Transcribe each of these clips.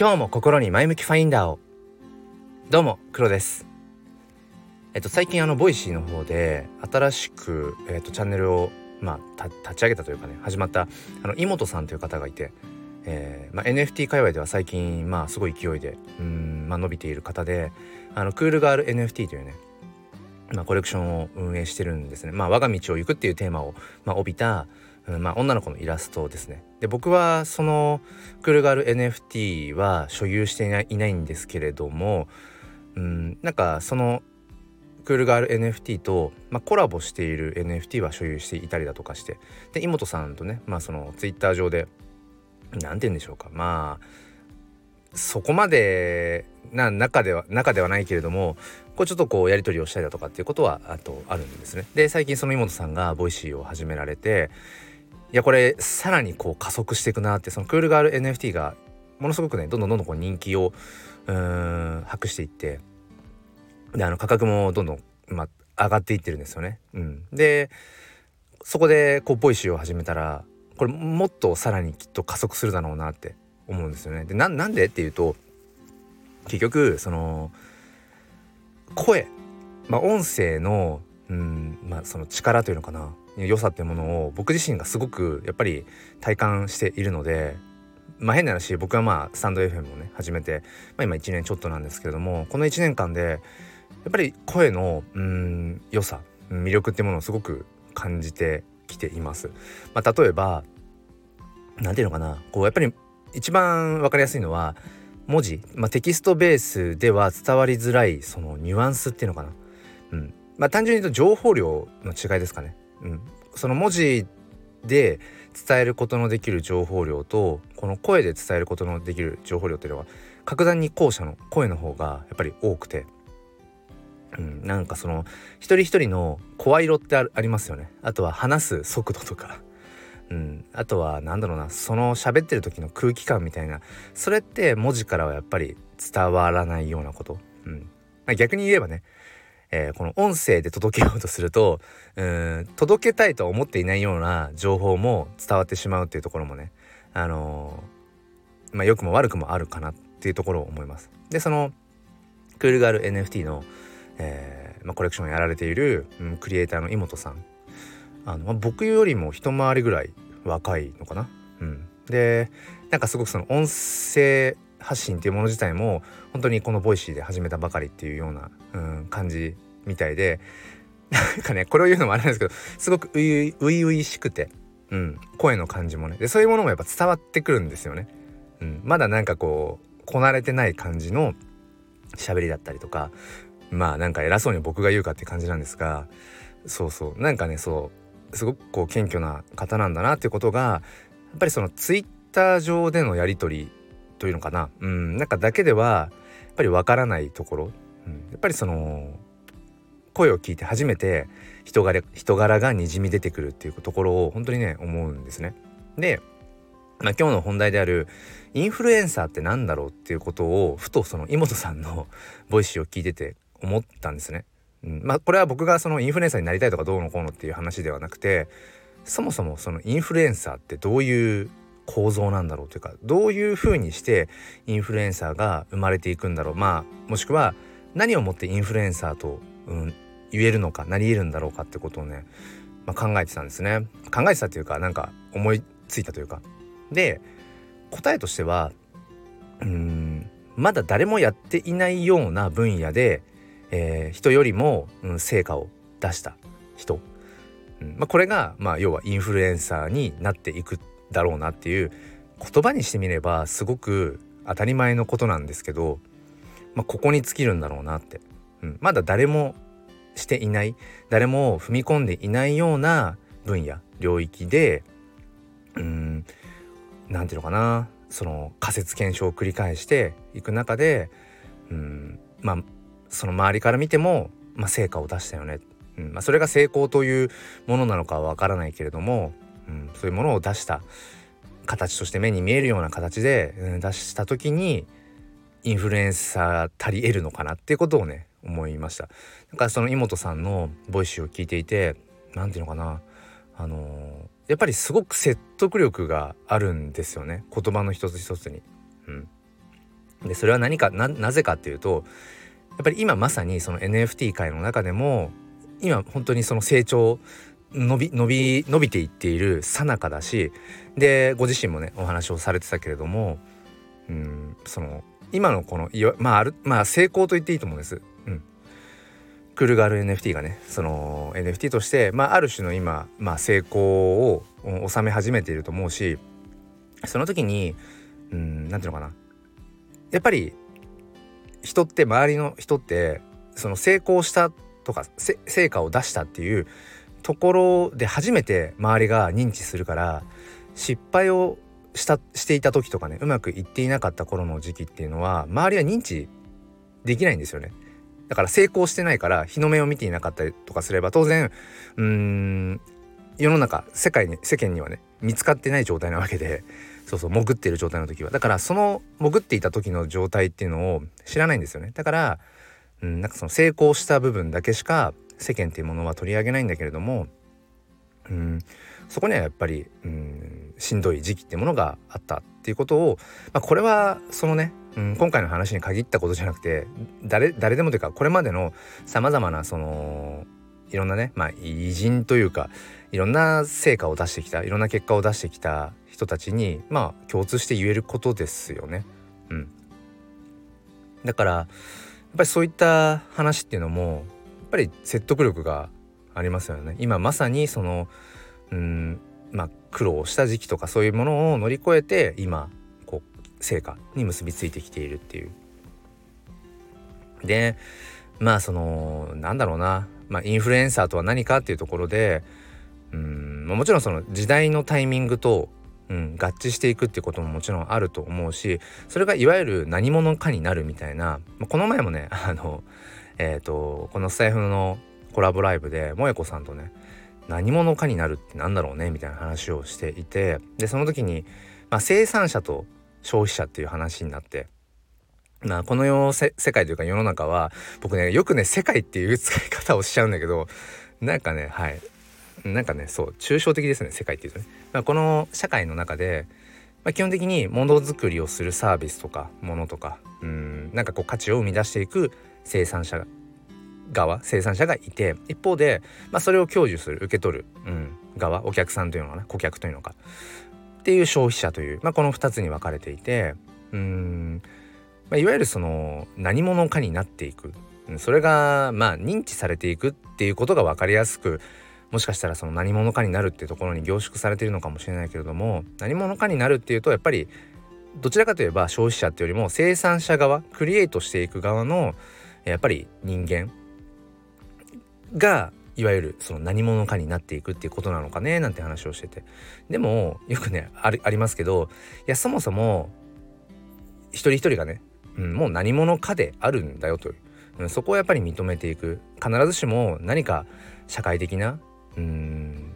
今日も心に前向きファインダーをどうも黒ですえっと最近あの Voicy の方で新しく、えっと、チャンネルをまあ立ち上げたというかね始まったあの妹さんという方がいて、えーまあ、NFT 界隈では最近まあすごい勢いでうん、まあ、伸びている方であのクールガール NFT というねまあ、コレクションを運営してるんですね。まあ、我が道を行くっていうテーマを、まあ、帯びた、うんまあ、女の子のイラストですね。で僕はそのクールガール NFT は所有していないいないんですけれども、うん、なんかそのクールガール NFT と、まあ、コラボしている NFT は所有していたりだとかしてで妹さんとね、まあ、そのツイッター上で何て言うんでしょうかまあそこまでな中では中ではないけれどもこうちょっとこうやり取りをしたりだとかっていうことはあとあるんですね。で最近その妹さんが Voicy を始められていやこれさらにこう加速していくなってそのクールガール NFT がものすごくねどんどんどんどんこう人気をうん博していってであの価格もどんどん、まあ、上がっていってるんですよね。うん、でそこでこう Voicy を始めたらこれもっとさらにきっと加速するだろうなって思うんですよね。でなんでっていうと結局その声、まあ、音声の、うんまあ、その力というのかな良さってものを僕自身がすごくやっぱり体感しているのでまあ変な話僕はまあスタンド FM をね始めて、まあ、今1年ちょっとなんですけれどもこの1年間でやっぱり声のうん良さ魅力ってものをすごく感じてきています。まあ、例えば何て言うのかなこうやっぱり一番分かりやすいのは文字、まあ、テキストベースでは伝わりづらいそのニュアンスっていうのかな。うんまあ、単純に言うと情報量の違いですかね。うん、その文字で伝えることのできる情報量とこの声で伝えることのできる情報量っていうのは格段に後者の声の方がやっぱり多くて、うん、なんかその一人一人の声色ってありますよね。あとは話す速度とか、うん、あとは何だろうなその喋ってる時の空気感みたいな。それって文字からはやっぱり伝わらないようなこと、うん、逆に言えばねえー、この音声で届けようとするとうん届けたいとは思っていないような情報も伝わってしまうっていうところもねあのー、まあ良くも悪くもあるかなっていうところを思います。でそのクールガール NFT の、えーまあ、コレクションをやられている、うん、クリエイターの妹さんあの、まあ、僕よりも一回りぐらい若いのかな。うん、でなんかすごくその音声発信っていうもの自体も本当にこの Voicy で始めたばかりっていうような、うん、感じみたいで なんかねこれを言うのもあれなんですけどすごく初々しくて、うん、声の感じもねでそういうものもやっぱ伝わってくるんですよね。うん、まだなんかこうこなれてない感じの喋りだったりとかまあなんか偉そうに僕が言うかって感じなんですがそうそうなんかねそうすごくこう謙虚な方なんだなっていうことがやっぱりそのツイッター上でのやり取りというのかな、うん、なんかだけではやっぱりわからないところ、うん、やっぱりその声を聞いて初めて人柄人柄がにじみ出てくるっていうところを本当にね思うんですね。で、まあ、今日の本題であるインフルエンサーって何だろうっていうことをふとその妹さんの Voicy を聞いてて思ったんですね。うん、まあこれは僕がそのインフルエンサーになりたいとかどうのこうのっていう話ではなくてそもそもそのインフルエンサーってどういう構造なんだろうというかどういうふうにしてインフルエンサーが生まれていくんだろう。まあもしくは何をもってインフルエンサーと、うん、言えるのかなり得るんだろうかってことをね、まあ、考えてたんですね。考えてたっていうかなんか思いついたというか。で答えとしてはうんまだ誰もやっていないような分野で、えー、人よりも、うん、成果を出した人、うんまあ、これが、まあ、要はインフルエンサーになっていくっだろうなっていう言葉にしてみればすごく当たり前のことなんですけど、まあ、ここに尽きるんだろうなって、うん、まだ誰もしていない。誰も踏み込んでいないような分野領域でうん何て言うのかな。その仮説検証を繰り返していく中でうんまあその周りから見ても、まあ、成果を出したよね、うん。まあ、それが成功というものなのかは分からないけれども、うん、そういうものを出した形として目に見えるような形で、うん、出した時にインフルエンサー足り得るのかなっていうことをね思いました。だからその妹さんのボイスを聞いていて何て言うのかなあのー、やっぱりすごく説得力があるんですよね。言葉の一つ一つに。うん、でそれは何かなぜかっていうとやっぱり今まさにその NFT 界の中でも今本当にその成長伸び伸び伸びていっているさなかだしでご自身もねお話をされてたけれどもうんその今のこのいわまああるまあ成功と言っていいと思うんです。うん、クールガール NFT がねその NFT として、まあ、ある種の今、まあ、成功を収め始めていると思うしその時にうん何ていうのかなやっぱり人って周りの人ってその成功したとか成果を出したっていうところで初めて周りが認知するから失敗をしたしていた時とかねうまくいっていなかった頃の時期っていうのは周りは認知できないんですよね。だから成功してないから日の目を見ていなかったりとかすれば当然うーん世の中世界に世間にはね見つかってない状態なわけでそうそう潜っている状態の時はだからその潜っていた時の状態っていうのを知らないんですよねだからうんなんかその成功した部分だけしか世間っていうものは取り上げないんだけれどもうんそこにはやっぱりうんしんどい時期ってものがあったっていうことを、まあ、これはそのね、うん、今回の話に限ったことじゃなくて誰誰でもというかこれまでのさまざまなそのいろんなね、まあ、偉人というかいろんな成果を出してきたいろんな結果を出してきた人たちにまあ共通して言えることですよね。うん、だからやっぱりそういった話っていうのもぱり説得力がありますよね。今まさにそのうんまあ苦労した時期とかそういうものを乗り越えて今こう成果に結びついてきているっていう。でまあそのなんだろうな、まあ、インフルエンサーとは何かっていうところでうんもちろんその時代のタイミングと、うん、合致していくっていうことももちろんあると思うしそれがいわゆる何者かになるみたいなまこの前もねあのえっ、ー、とこのスタイフのコラボライブで萌子さんとね何者かになるってなんだろうねみたいな話をしていてでその時に、まあ、生産者と消費者っていう話になってまあこの世世界というか世の中は僕ねよくね世界っていう使い方をしちゃうんだけどなんかねはい。なんかねそう抽象的ですね世界っていうとね、まあ、この社会の中で、まあ、基本的にものづくりをするサービスとかものとかうんなんかこう価値を生み出していく生産者側生産者がいて一方で、まあ、それを享受する受け取る、うん、側お客さんというのかな顧客というのかっていう消費者という、まあ、この2つに分かれていてうん、まあ、いわゆるその何者かになっていく。それがまあ認知されていくっていうことが分かりやすくもしかしたらその何者かになるっていうところに凝縮されているのかもしれないけれども何者かになるっていうとやっぱりどちらかといえば消費者っていうよりも生産者側クリエイトしていく側のやっぱり人間がいわゆるその何者かになっていくっていうことなのかねなんて話をしてて。でもよくねありますけどいやそもそも一人一人がね、うん、もう何者かであるんだよという、うん、そこをやっぱり認めていく。必ずしも何か社会的なうん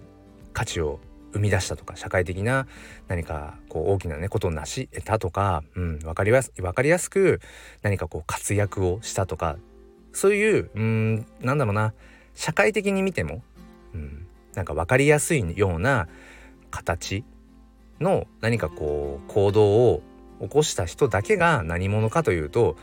価値を生み出したとか社会的な何かこう大きなねことを成し得たとか、うん、分かりやす分かりやすく何かこう活躍をしたとかそういううんなんだろうな。社会的に見ても、うん、なんか分かりやすいような形の何かこう行動を起こした人だけが何者かというと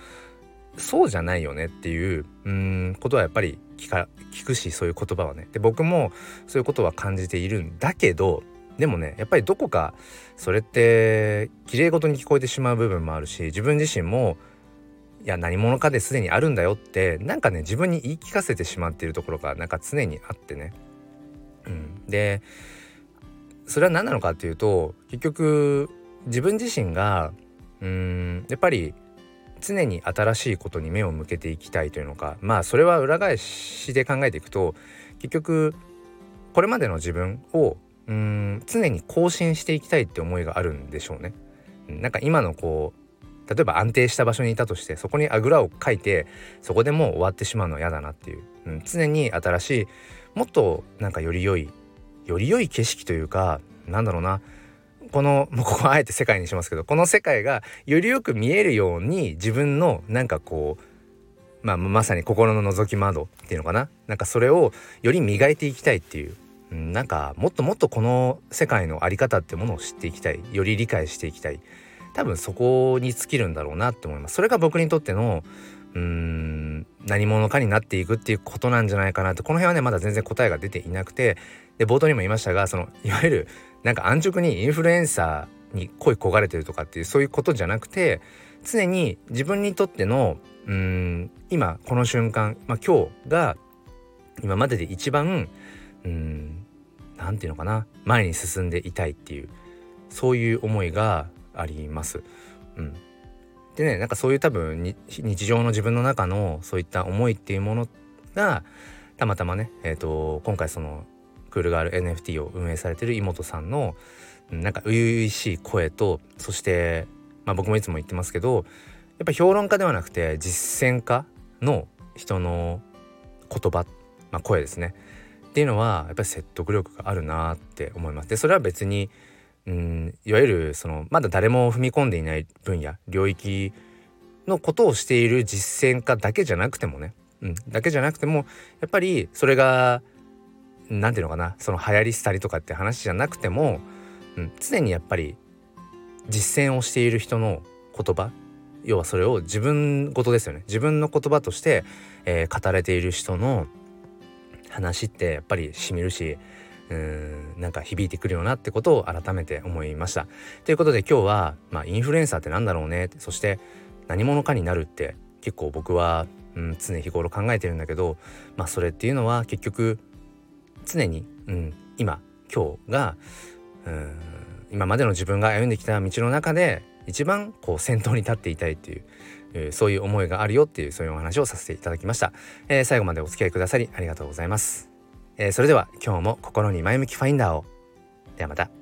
そうじゃないよねっていううんことはやっぱり聞か聞くしそういう言葉はね。で僕もそういうことは感じているんだけどでもねやっぱりどこかそれって綺麗事に聞こえてしまう部分もあるし自分自身もいや何者かですでにあるんだよってなんかね自分に言い聞かせてしまっているところがなんか常にあってね。うん、でそれは何なのかっていうと結局自分自身がうんやっぱり常に新しいことに目を向けていきたいというのかまあそれは裏返しで考えていくと結局これまでの自分をうん常に更新していきたいって思いがあるんでしょうね。なんか今のこう例えば安定した場所にいたとしてそこにあぐらをかいてそこでもう終わってしまうのは嫌だなっていう、うん、常に新しいもっとなんかより良いより良い景色というかなんだろうな。このもう ここあえて世界にしますけどこの世界がよりよく見えるように自分のなんかこうまあ、まさに心の覗き窓っていうのかな。なんかそれをより磨いていきたいっていう、うん、なんかもっともっとこの世界の在り方ってものを知っていきたい。より理解していきたい。多分そこに尽きるんだろうなって思います。それが僕にとってのうん何者かになっていくっていうことなんじゃないかなってこの辺はねまだ全然答えが出ていなくてで冒頭にも言いましたがそのいわゆるなんか安直にインフルエンサーに恋焦がれてるとかっていうそういうことじゃなくて常に自分にとってのうん今この瞬間、まあ、今日が今までで一番うん何て言うのかな前に進んでいたいっていうそういう思いがあります。うん、でねなんかそういう多分日常の自分の中のそういった思いっていうものがたまたまね、えーと、今回そのクールガール NFT を運営されてる妹さんのなんか初々しい声とそして、まあ、僕もいつも言ってますけどやっぱ評論家ではなくて実践家の人の言葉、まあ、声ですねっていうのはやっぱり説得力があるなって思います。でそれは別にうん。いわゆるそのまだ誰も踏み込んでいない分野領域のことをしている実践家だけじゃなくてもね、うん、だけじゃなくてもやっぱりそれが何て言うのかなその流行り廃りとかって話じゃなくても、うん、常にやっぱり実践をしている人の言葉要はそれを自分事ですよね。自分の言葉として、えー、語られている人の話ってやっぱりしみるしうんなんか響いてくるよなってことを改めて思いました。ということで今日は、まあ、インフルエンサーって何だろうね。そして何者かになるって結構僕は、うん、常日頃考えてるんだけど、まあ、それっていうのは結局常に、うん、今今日がうん今までの自分が歩んできた道の中で一番こう先頭に立っていたいっていう、え、そういう思いがあるよっていうそういうお話をさせていただきました、えー、最後までお付き合いくださりありがとうございます、えー、それでは今日も心に前向きファインダーを。ではまた。